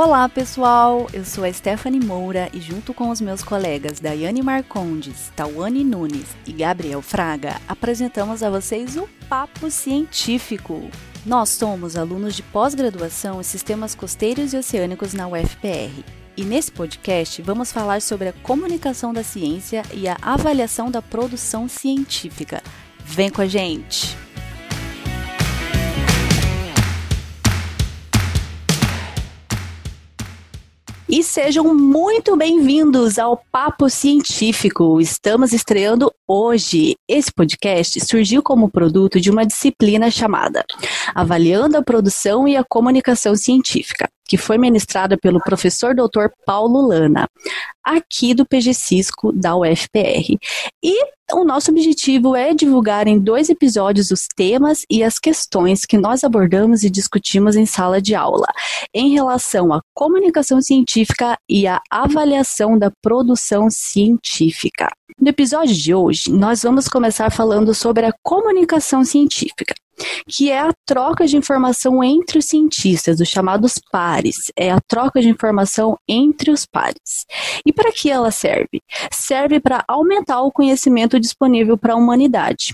Olá, pessoal! Eu sou a Stephanie Moura e, junto com os meus colegas Daiane Marcondes, Tawane Nunes e Gabriel Fraga, apresentamos a vocês o Papo Científico. Nós somos alunos de pós-graduação em Sistemas Costeiros e Oceânicos na UFPR. E nesse podcast vamos falar sobre a comunicação da ciência e a avaliação da produção científica. Vem com a gente! E sejam muito bem-vindos ao Papo Científico. Estamos estreando hoje. Esse podcast surgiu como produto de uma disciplina chamada Avaliando a Produção e a Comunicação Científica que foi ministrada pelo professor Dr. Paulo Lana, aqui do PG Cisco da UFPR. E o nosso objetivo é divulgar em dois episódios os temas e as questões que nós abordamos e discutimos em sala de aula, em relação à comunicação científica e à avaliação da produção científica. No episódio de hoje, nós vamos começar falando sobre a comunicação científica que é a troca de informação entre os cientistas, os chamados pares. É a troca de informação entre os pares. E para que ela serve? Serve para aumentar o conhecimento disponível para a humanidade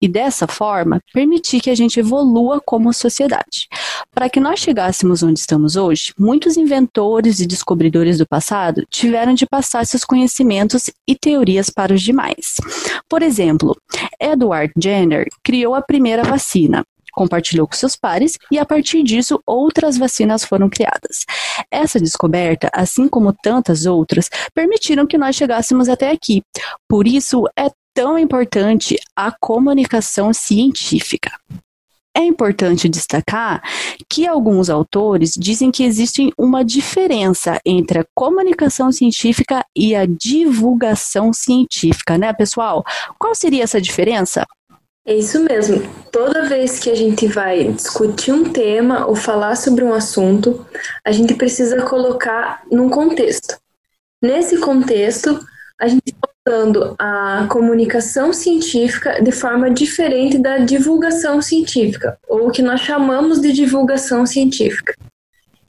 e dessa forma permitir que a gente evolua como sociedade. Para que nós chegássemos onde estamos hoje, muitos inventores e descobridores do passado tiveram de passar seus conhecimentos e teorias para os demais. Por exemplo, Edward Jenner criou a primeira vacina, compartilhou com seus pares e a partir disso outras vacinas foram criadas. Essa descoberta, assim como tantas outras, permitiram que nós chegássemos até aqui. Por isso é tão importante a comunicação científica. É importante destacar que alguns autores dizem que existe uma diferença entre a comunicação científica e a divulgação científica, né, pessoal? Qual seria essa diferença? É isso mesmo. Toda vez que a gente vai discutir um tema ou falar sobre um assunto, a gente precisa colocar num contexto. Nesse contexto, a gente está usando a comunicação científica de forma diferente da divulgação científica, ou o que nós chamamos de divulgação científica,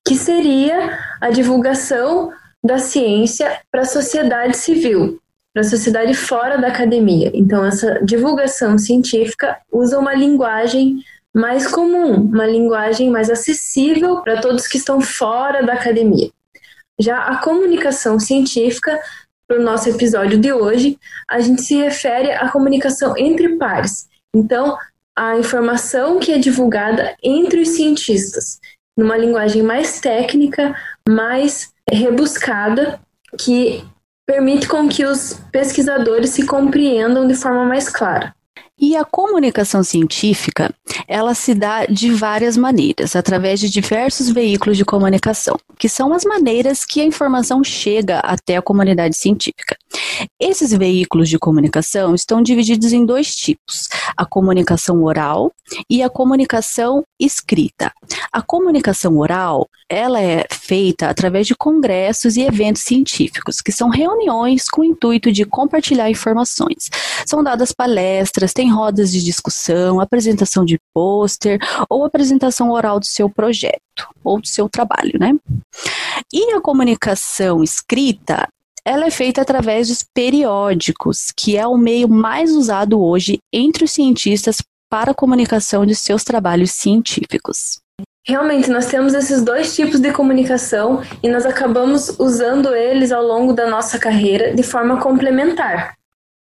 que seria a divulgação da ciência para a sociedade civil, para a sociedade fora da academia. Então, essa divulgação científica usa uma linguagem mais comum, uma linguagem mais acessível para todos que estão fora da academia. Já a comunicação científica, para o nosso episódio de hoje, a gente se refere à comunicação entre pares. Então, a informação que é divulgada entre os cientistas, numa linguagem mais técnica, mais rebuscada, que permite com que os pesquisadores se compreendam de forma mais clara. E a comunicação científica, ela se dá de várias maneiras, através de diversos veículos de comunicação, que são as maneiras que a informação chega até a comunidade científica. Esses veículos de comunicação estão divididos em dois tipos: a comunicação oral e a comunicação escrita. A comunicação oral, ela é feita através de congressos e eventos científicos, que são reuniões com o intuito de compartilhar informações. São dadas palestras, tem rodas de discussão, apresentação de pôster ou apresentação oral do seu projeto ou do seu trabalho, né? E a comunicação escrita, ela é feita através dos periódicos, que é o meio mais usado hoje entre os cientistas para a comunicação de seus trabalhos científicos. Realmente, nós temos esses dois tipos de comunicação e nós acabamos usando eles ao longo da nossa carreira de forma complementar.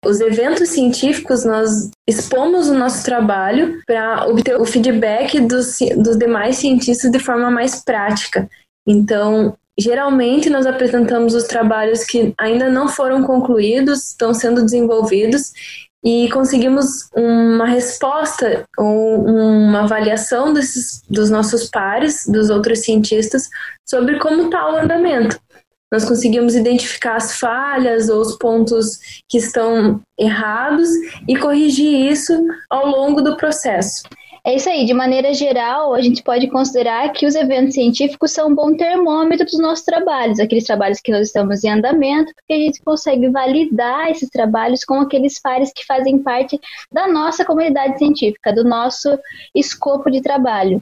Os eventos científicos, nós expomos o nosso trabalho para obter o feedback dos, dos demais cientistas de forma mais prática. Então, geralmente, nós apresentamos os trabalhos que ainda não foram concluídos, estão sendo desenvolvidos, e conseguimos uma resposta ou uma avaliação desses, dos nossos pares, dos outros cientistas, sobre como está o andamento nós conseguimos identificar as falhas ou os pontos que estão errados e corrigir isso ao longo do processo. É isso aí, de maneira geral, a gente pode considerar que os eventos científicos são um bom termômetro dos nossos trabalhos, aqueles trabalhos que nós estamos em andamento, porque a gente consegue validar esses trabalhos com aqueles pares que fazem parte da nossa comunidade científica, do nosso escopo de trabalho.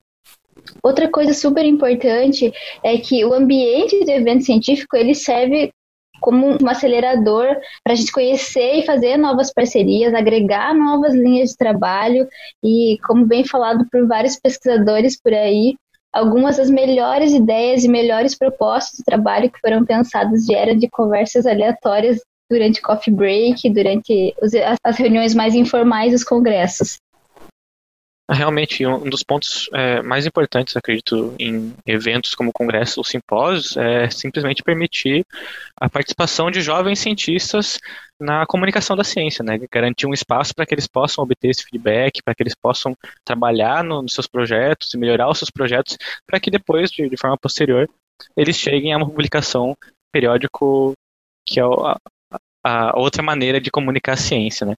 Outra coisa super importante é que o ambiente do evento científico ele serve como um acelerador para a gente conhecer e fazer novas parcerias, agregar novas linhas de trabalho e, como bem falado por vários pesquisadores por aí, algumas das melhores ideias e melhores propostas de trabalho que foram pensadas vieram de conversas aleatórias durante coffee break, durante as reuniões mais informais dos congressos. Realmente, um dos pontos é, mais importantes, acredito, em eventos como congressos ou simpósios é simplesmente permitir a participação de jovens cientistas na comunicação da ciência, né? Garantir um espaço para que eles possam obter esse feedback, para que eles possam trabalhar no, nos seus projetos e melhorar os seus projetos, para que depois, de, de, forma posterior, eles cheguem a uma publicação periódico que é a, a outra maneira de comunicar a ciência, né?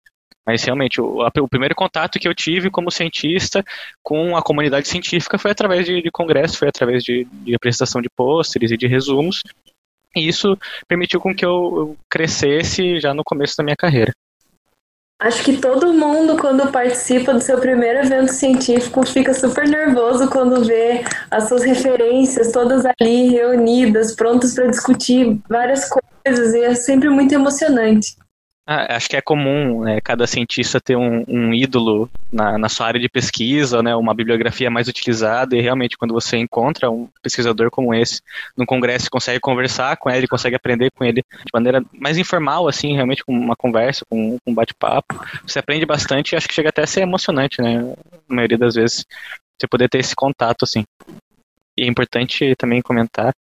Mas realmente, o, a, o, primeiro contato que eu tive como cientista com a comunidade científica foi através de, de congresso, foi através de, de apresentação de pôsteres e de resumos. E isso permitiu com que eu, eu crescesse já no começo da minha carreira. Acho que todo mundo, quando participa do seu primeiro evento científico, fica super nervoso quando vê as suas referências todas ali reunidas, prontas para discutir várias coisas, e é sempre muito emocionante. Ah, acho que é comum né, cada cientista ter um, um ídolo na, na, sua área de pesquisa, né, uma bibliografia mais utilizada, e realmente quando você encontra um pesquisador como esse no congresso, consegue conversar com ele, consegue aprender com ele de maneira mais informal, assim, realmente com uma conversa, com, com um bate-papo, você aprende bastante e acho que chega até a ser emocionante, né, na maioria das vezes, você poder ter esse contato, assim. E é importante também comentar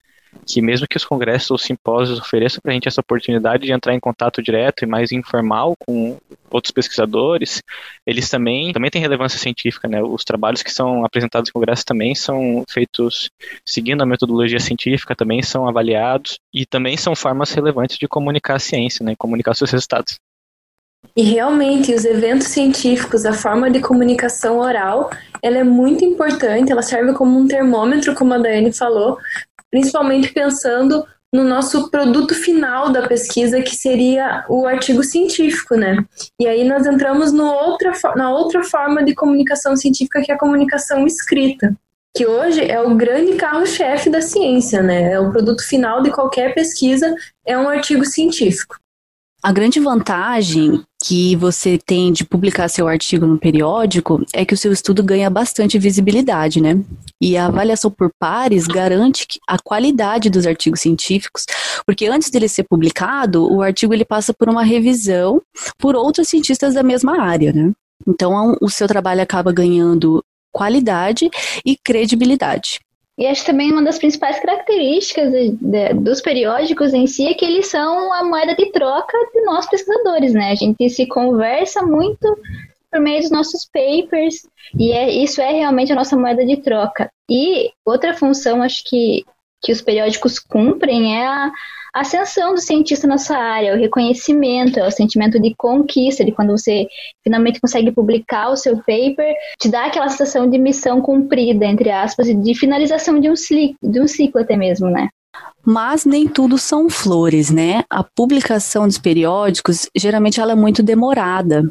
que mesmo que os congressos ou simpósios ofereçam para a gente essa oportunidade de entrar em contato direto e mais informal com outros pesquisadores, eles também, também têm relevância científica, né? Os trabalhos que são apresentados em congressos também são feitos seguindo a metodologia científica, também são avaliados e também são formas relevantes de comunicar a ciência, né? Comunicar seus resultados. E realmente, os eventos científicos, a forma de comunicação oral, ela é muito importante, ela serve como um termômetro, como a Daiane falou, principalmente pensando no nosso produto final da pesquisa, que seria o artigo científico, né? E aí nós entramos no outra, na outra forma de comunicação científica, que é a comunicação escrita, que hoje é o grande carro-chefe da ciência, né? É o produto final de qualquer pesquisa, é um artigo científico. A grande vantagem que você tem de publicar seu artigo no periódico é que o seu estudo ganha bastante visibilidade, né? E a avaliação por pares garante a qualidade dos artigos científicos, porque antes dele ser publicado, o artigo ele passa por uma revisão por outros cientistas da mesma área, né? Então, o seu trabalho acaba ganhando qualidade e credibilidade. E acho também uma das principais características de, de, dos periódicos em si é que eles são a moeda de troca de nós pesquisadores, né? A gente se conversa muito por meio dos nossos papers e é, isso é realmente a nossa moeda de troca. E outra função, acho que, que os periódicos cumprem é a, a ascensão do cientista na sua área, o reconhecimento, é o sentimento de conquista, de quando você finalmente consegue publicar o seu paper, te dá aquela sensação de missão cumprida, entre aspas, e de finalização de um, de um ciclo até mesmo, né? Mas nem tudo são flores, né? A publicação dos periódicos, geralmente ela é muito demorada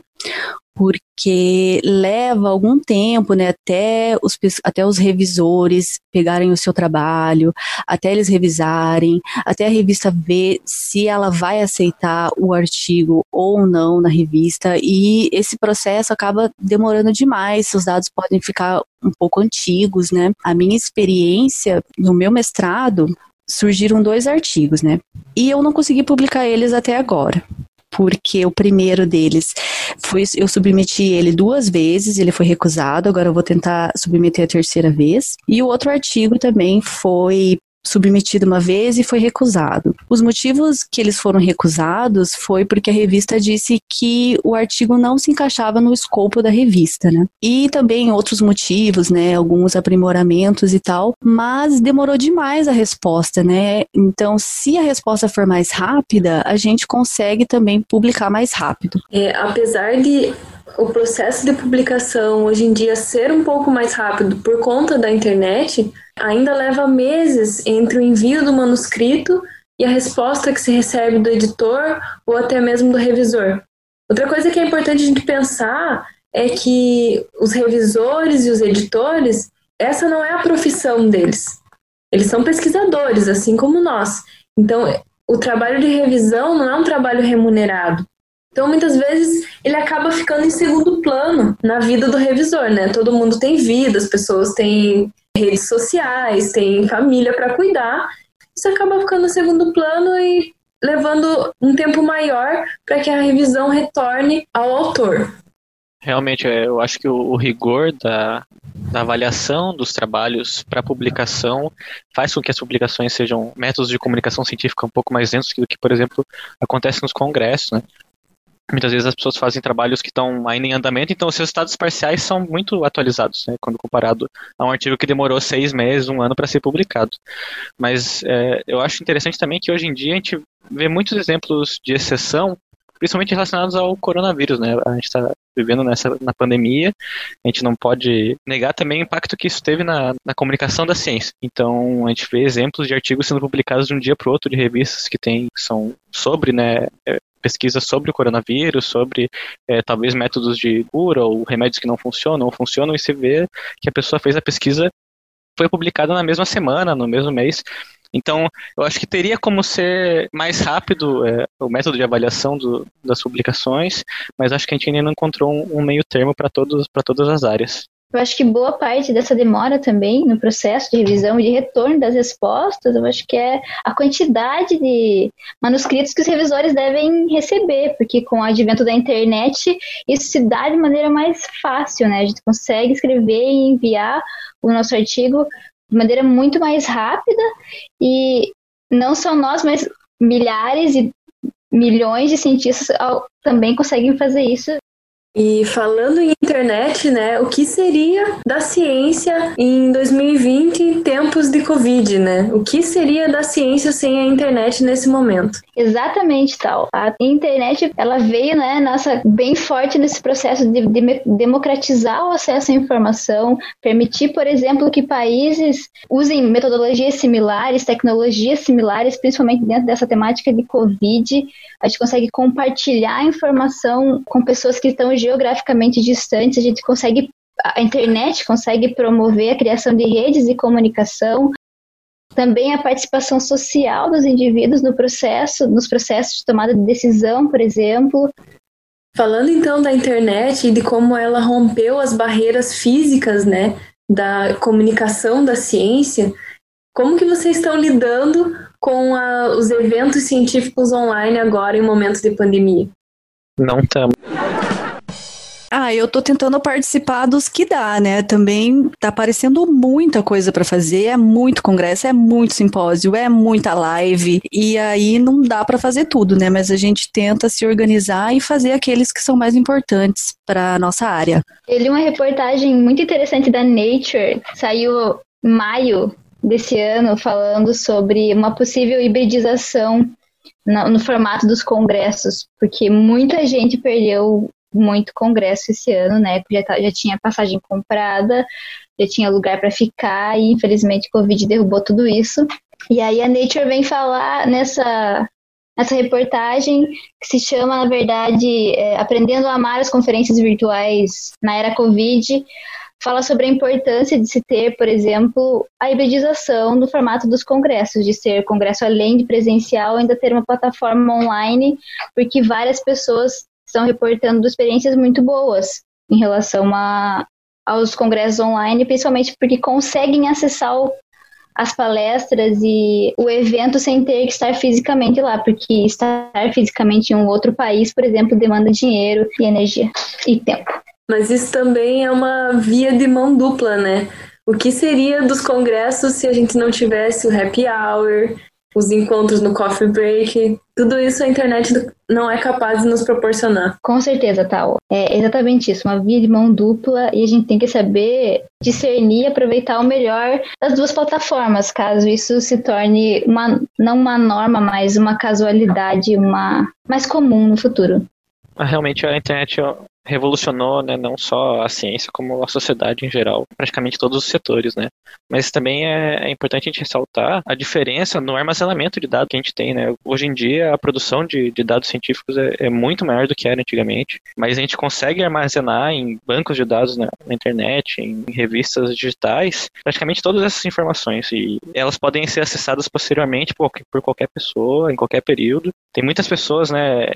porque leva algum tempo, né, até os, até os revisores pegarem o seu trabalho, até eles revisarem, até a revista ver se ela vai aceitar o artigo ou não na revista, e esse processo acaba demorando demais, os dados podem ficar um pouco antigos, né? A minha experiência no meu mestrado surgiram dois artigos, né? E eu não consegui publicar eles até agora porque o primeiro deles foi eu submeti ele duas vezes, ele foi recusado, agora eu vou tentar submeter a terceira vez. E o outro artigo também foi submetido uma vez e foi recusado. Os motivos que eles foram recusados foi porque a revista disse que o artigo não se encaixava no escopo da revista, né? E também outros motivos, né? Alguns aprimoramentos e tal, mas demorou demais a resposta, né? Então, se a resposta for mais rápida, a gente consegue também publicar mais rápido. É, apesar de o processo de publicação hoje em dia ser um pouco mais rápido por conta da internet, ainda leva meses entre o envio do manuscrito e a resposta que se recebe do editor ou até mesmo do revisor. Outra coisa que é importante a gente pensar é que os revisores e os editores, essa não é a profissão deles. Eles são pesquisadores, assim como nós. Então, o trabalho de revisão não é um trabalho remunerado. Então, muitas vezes, ele acaba ficando em segundo plano na vida do revisor, né? Todo mundo tem vida, as pessoas têm redes sociais, têm família para cuidar. Isso acaba ficando em segundo plano e levando um tempo maior para que a revisão retorne ao autor. Realmente, é, eu acho que o, rigor da, da, avaliação dos trabalhos para publicação faz com que as publicações sejam métodos de comunicação científica um pouco mais lentos do que, por exemplo, acontece nos congressos, né? Muitas vezes as pessoas fazem trabalhos que estão ainda em andamento, então os resultados parciais são muito atualizados, né, quando comparado a um artigo que demorou seis meses, um ano para ser publicado. Mas é, eu acho interessante também que hoje em dia a gente vê muitos exemplos de exceção principalmente relacionados ao coronavírus, né? A gente está vivendo nessa na pandemia, a gente não pode negar também o impacto que isso teve na, na comunicação da ciência. Então, a gente vê exemplos de artigos sendo publicados de um dia para o outro de revistas que tem são sobre, né, pesquisas sobre o coronavírus, sobre é, talvez métodos de cura ou remédios que não funcionam ou funcionam, e se vê que a pessoa fez a pesquisa foi publicada na mesma semana, no mesmo mês. Então, eu acho que teria como ser mais rápido é, o método de avaliação do, das publicações, mas acho que a gente ainda não encontrou um, um meio termo para todas as áreas. Eu acho que boa parte dessa demora também no processo de revisão e de retorno das respostas, eu acho que é a quantidade de manuscritos que os revisores devem receber, porque com o advento da internet, isso se dá de maneira mais fácil, né? A gente consegue escrever e enviar o nosso artigo de maneira muito mais rápida e não só nós, mas milhares e milhões de cientistas também conseguem fazer isso e falando em internet, né, o que seria da ciência em 2020, em tempos de Covid, né? O que seria da ciência sem a internet nesse momento? Exatamente tal. A internet, ela veio, né, nossa, bem forte nesse processo de, de democratizar o acesso à informação, permitir, por exemplo, que países usem metodologias similares, tecnologias similares, principalmente dentro dessa temática de Covid. A gente consegue compartilhar informação com pessoas que estão geograficamente distantes, a gente consegue, a internet consegue promover a criação de redes de comunicação, também a participação social dos indivíduos no processo, nos processos de tomada de decisão, por exemplo. Falando então da internet e de como ela rompeu as barreiras físicas, né, da comunicação da ciência, como que vocês estão lidando com a, os eventos científicos online agora em momentos de pandemia? Não estamos. Ah, eu tô tentando participar dos que dá, né? Também tá aparecendo muita coisa para fazer, é muito congresso, é muito simpósio, é muita live, e aí não dá para fazer tudo, né? Mas a gente tenta se organizar e fazer aqueles que são mais importantes para nossa área. Eu uma reportagem muito interessante da Nature, saiu em maio desse ano, falando sobre uma possível hibridização no, no formato dos congressos, porque muita gente perdeu muito congresso esse ano, né? Já, tá, já tinha passagem comprada, já tinha lugar para ficar e infelizmente o Covid derrubou tudo isso. E aí a Nature vem falar nessa nessa reportagem que se chama, na verdade, é, Aprendendo a Amar as Conferências Virtuais na Era Covid, fala sobre a importância de se ter, por exemplo, a hibridização do formato dos congressos, de ser congresso além de presencial, ainda ter uma plataforma online, porque várias pessoas estão reportando experiências muito boas em relação a, aos congressos online, principalmente porque conseguem acessar o, as palestras e o evento sem ter que estar fisicamente lá, porque estar fisicamente em um outro país, por exemplo, demanda dinheiro e energia e tempo. Mas isso também é uma via de mão dupla, né? O que seria dos congressos se a gente não tivesse o happy hour, os encontros no coffee break, tudo isso a internet não é capaz de nos proporcionar. Com certeza, Tal. É exatamente isso, uma via de mão dupla e a gente tem que saber discernir e aproveitar o melhor das duas plataformas, caso isso se torne uma, não uma norma, mas uma casualidade, uma mais comum no futuro. Realmente a internet revolucionou, né, não só a ciência, como a sociedade em geral, praticamente todos os setores, né. Mas também é, é importante a gente ressaltar a diferença no armazenamento de dados que a gente tem, né. Hoje em dia, a produção de, de dados científicos é, é, muito maior do que era antigamente, mas a gente consegue armazenar em bancos de dados na, na internet, em revistas digitais, praticamente todas essas informações, e elas podem ser acessadas posteriormente por, por qualquer pessoa, em qualquer período. Tem muitas pessoas, né,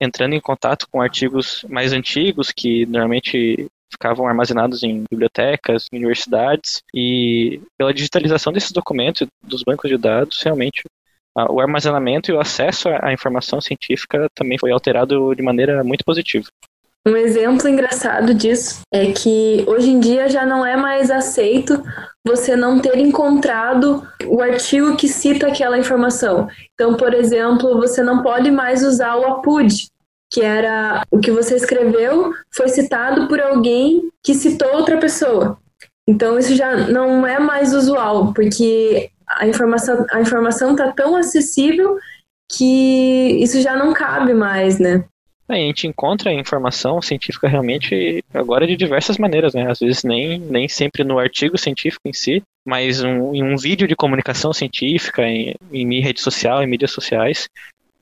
entrando em contato com artigos mais antigos que normalmente ficavam armazenados em bibliotecas, em universidades, e pela digitalização desses documentos, dos bancos de dados, realmente o armazenamento e o acesso à informação científica também foi alterado de maneira muito positiva. Um exemplo engraçado disso é que hoje em dia já não é mais aceito você não ter encontrado o artigo que cita aquela informação. Então, por exemplo, você não pode mais usar o APUD, que era o que você escreveu foi citado por alguém que citou outra pessoa. Então, isso já não é mais usual, porque a informação a informação está tão acessível que isso já não cabe mais, né? A gente encontra informação científica realmente agora de diversas maneiras, né? Às vezes nem, nem sempre no artigo científico em si, mas um, em um vídeo de comunicação científica, em, em rede social, em mídias sociais.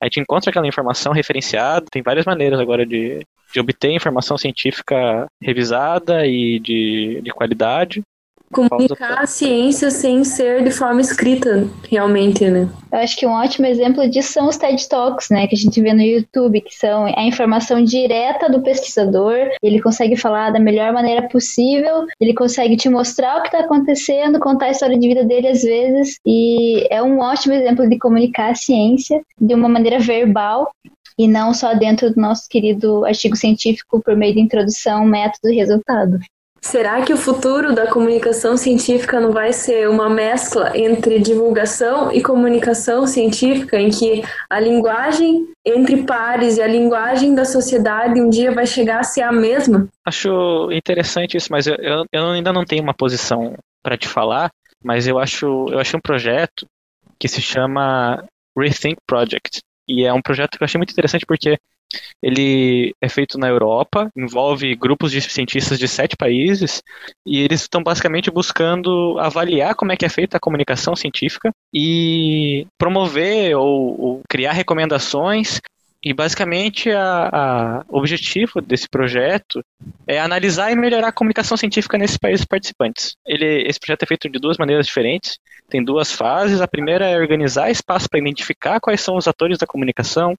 A gente encontra aquela informação referenciada, tem várias maneiras agora de, de obter informação científica revisada e de, de qualidade comunicar a ciência sem ser de forma escrita, realmente, né? Eu acho que um ótimo exemplo disso são os TED Talks, né, que a gente vê no YouTube, que são a informação direta do pesquisador, ele consegue falar da melhor maneira possível, ele consegue te mostrar o que está acontecendo, contar a história de vida dele às vezes, e é um ótimo exemplo de comunicar a ciência de uma maneira verbal e não só dentro do nosso querido artigo científico por meio de introdução, método e resultado. Será que o futuro da comunicação científica não vai ser uma mescla entre divulgação e comunicação científica, em que a linguagem entre pares e a linguagem da sociedade um dia vai chegar a ser a mesma? Acho interessante isso, mas eu, eu, eu ainda não tenho uma posição para te falar, mas eu acho eu achei um projeto que se chama Rethink Project. E é um projeto que eu achei muito interessante porque ele é feito na Europa, envolve grupos de cientistas de sete países e eles estão basicamente buscando avaliar como é que é feita a comunicação científica e promover ou, ou criar recomendações e basicamente o objetivo desse projeto é analisar e melhorar a comunicação científica nesses países participantes. Ele, esse projeto é feito de duas maneiras diferentes, tem duas fases. A primeira é organizar espaço para identificar quais são os atores da comunicação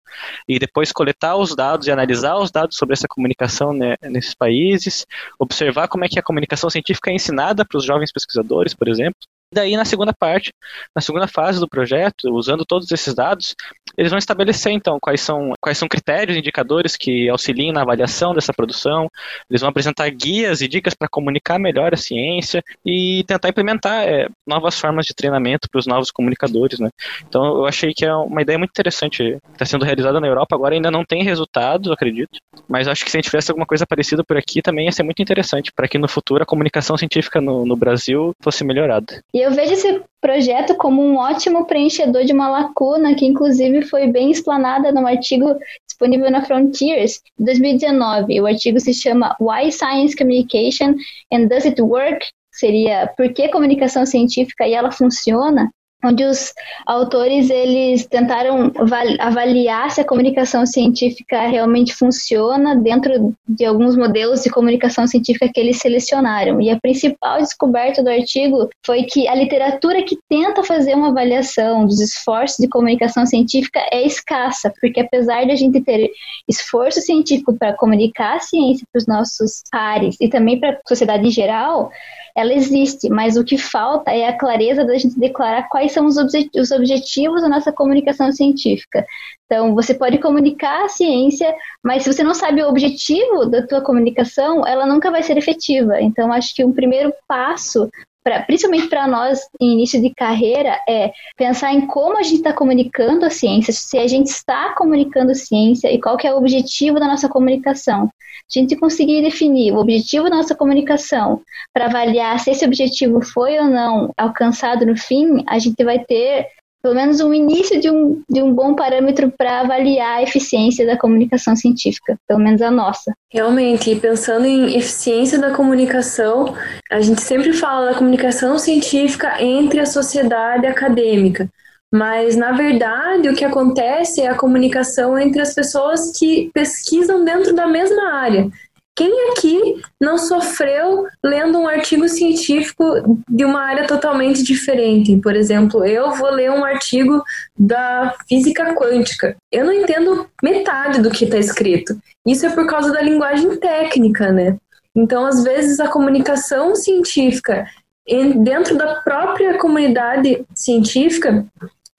e depois coletar os dados e analisar os dados sobre essa comunicação né, nesses países, observar como é que a comunicação científica é ensinada para os jovens pesquisadores, por exemplo, daí, na segunda parte, na segunda fase do projeto, usando todos esses dados, eles vão estabelecer, então, quais são, quais são critérios, indicadores que auxiliem na avaliação dessa produção, eles vão apresentar guias e dicas para comunicar melhor a ciência e tentar implementar é, novas formas de treinamento para os novos comunicadores, né? Então, eu achei que é uma ideia muito interessante, está sendo realizada na Europa, agora ainda não tem resultados, acredito, mas acho que se a gente tivesse alguma coisa parecida por aqui, também ia ser muito interessante, para que no futuro a comunicação científica no, no Brasil fosse melhorada. E eu vejo esse projeto como um ótimo preenchedor de uma lacuna que, inclusive, foi bem explanada no artigo disponível na Frontiers, de 2019. O artigo se chama Why Science Communication and Does It Work? Seria Por que comunicação científica e ela funciona? Onde os autores eles tentaram avaliar se a comunicação científica realmente funciona dentro de alguns modelos de comunicação científica que eles selecionaram. E a principal descoberta do artigo foi que a literatura que tenta fazer uma avaliação dos esforços de comunicação científica é escassa, porque apesar de a gente ter esforço científico para comunicar a ciência para os nossos pares e também para a sociedade em geral, ela existe, mas o que falta é a clareza da gente declarar quais são os, os objetivos da nossa comunicação científica. Então, você pode comunicar a ciência, mas se você não sabe o objetivo da tua comunicação, ela nunca vai ser efetiva. Então, acho que um primeiro passo Pra, principalmente para nós em início de carreira, é pensar em como a gente está comunicando a ciência, se a gente está comunicando ciência e qual que é o objetivo da nossa comunicação. A gente conseguir definir o objetivo da nossa comunicação para avaliar se esse objetivo foi ou não alcançado no fim, a gente vai ter pelo menos um início de um, de um bom parâmetro para avaliar a eficiência da comunicação científica, pelo menos a nossa. Realmente, pensando em eficiência da comunicação, a gente sempre fala da comunicação científica entre a sociedade acadêmica. Mas, na verdade, o que acontece é a comunicação entre as pessoas que pesquisam dentro da mesma área. Quem aqui não sofreu lendo um artigo científico de uma área totalmente diferente? Por exemplo, eu vou ler um artigo da física quântica. Eu não entendo metade do que está escrito. Isso é por causa da linguagem técnica, né? Então, às vezes, a comunicação científica dentro da própria comunidade científica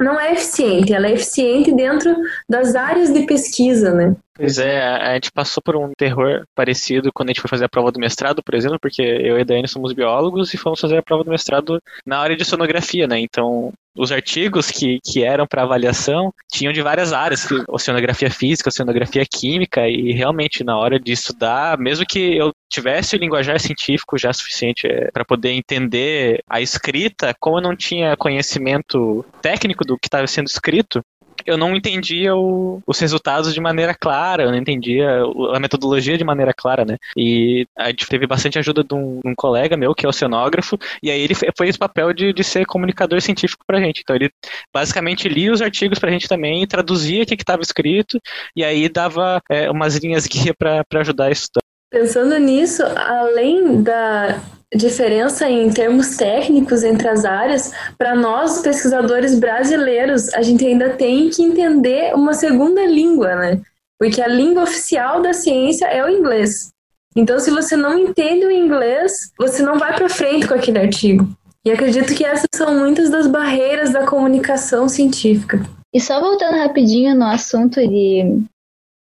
não é eficiente, ela é eficiente dentro das áreas de pesquisa, né? Pois é, a gente passou por um terror parecido quando a gente foi fazer a prova do mestrado, por exemplo, porque eu e a Dani somos biólogos e fomos fazer a prova do mestrado na área de sonografia, né? Então, os artigos que, que eram para avaliação tinham de várias áreas, oceanografia física, oceanografia química, e realmente na hora de estudar, mesmo que eu tivesse o linguajar científico já suficiente é, para poder entender a escrita, como eu não tinha conhecimento técnico do que estava sendo escrito, eu não entendia o, os resultados de maneira clara, eu não entendia a metodologia de maneira clara, né? E a gente teve bastante ajuda de um, um colega meu, que é oceanógrafo, e aí ele fez esse papel de, de ser comunicador científico pra gente. Então ele basicamente lia os artigos pra gente também, traduzia o que estava escrito, e aí dava é, umas linhas guia para ajudar a estudar. Pensando nisso, além da diferença em termos técnicos entre as áreas, para nós pesquisadores brasileiros, a gente ainda tem que entender uma segunda língua, né? Porque a língua oficial da ciência é o inglês. Então, se você não entende o inglês, você não vai para frente com aquele artigo. E acredito que essas são muitas das barreiras da comunicação científica. E só voltando rapidinho no assunto de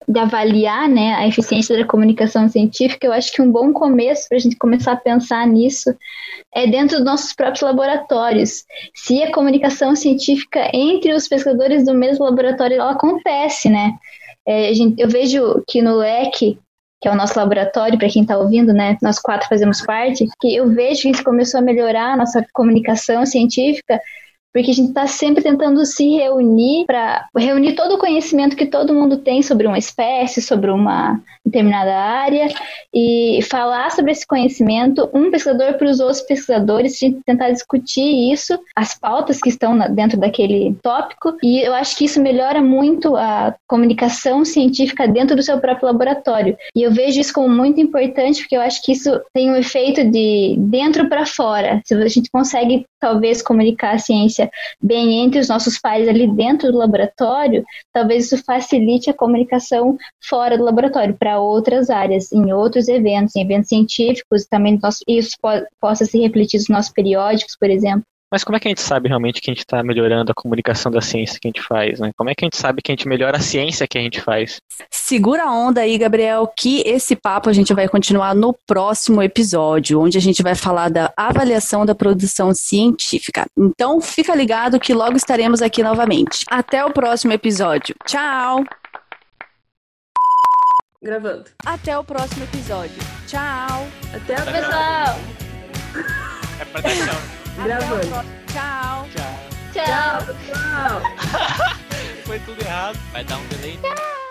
de avaliar né, a eficiência da comunicação científica, eu acho que um bom começo para a gente começar a pensar nisso é dentro dos nossos próprios laboratórios. Se a comunicação científica entre os pesquisadores do mesmo laboratório ela acontece, né? É, gente, eu vejo que no LEC, que é o nosso laboratório, para quem está ouvindo, né? Nós quatro fazemos parte, que eu vejo que isso começou a melhorar a nossa comunicação científica porque a gente está sempre tentando se reunir para reunir todo o conhecimento que todo mundo tem sobre uma espécie, sobre uma determinada área e falar sobre esse conhecimento, um pesquisador para os outros pesquisadores, a gente tentar discutir isso, as pautas que estão dentro daquele tópico, e eu acho que isso melhora muito a comunicação científica dentro do seu próprio laboratório. E eu vejo isso como muito importante, porque eu acho que isso tem um efeito de dentro para fora. Se a gente consegue talvez comunicar a ciência bem entre os nossos pares ali dentro do laboratório, talvez isso facilite a comunicação fora do laboratório para outras áreas, em outros eventos, em eventos científicos, também isso possa se refletir nos nossos periódicos, por exemplo. Mas como é que a gente sabe realmente que a gente está melhorando a comunicação da ciência que a gente faz, né? Como é que a gente sabe que a gente melhora a ciência que a gente faz? Segura a onda aí, Gabriel, que esse papo a gente vai continuar no próximo episódio, onde a gente vai falar da avaliação da produção científica. Então, fica ligado que logo estaremos aqui novamente. Até o próximo episódio. Tchau! Gravando. Até o próximo episódio. Tchau! Até a pessoal! É pra dar tchau. Gravando. Tchau. Tchau. Tchau. Tchau! Foi tudo errado. Vai dar um delay. Tchau.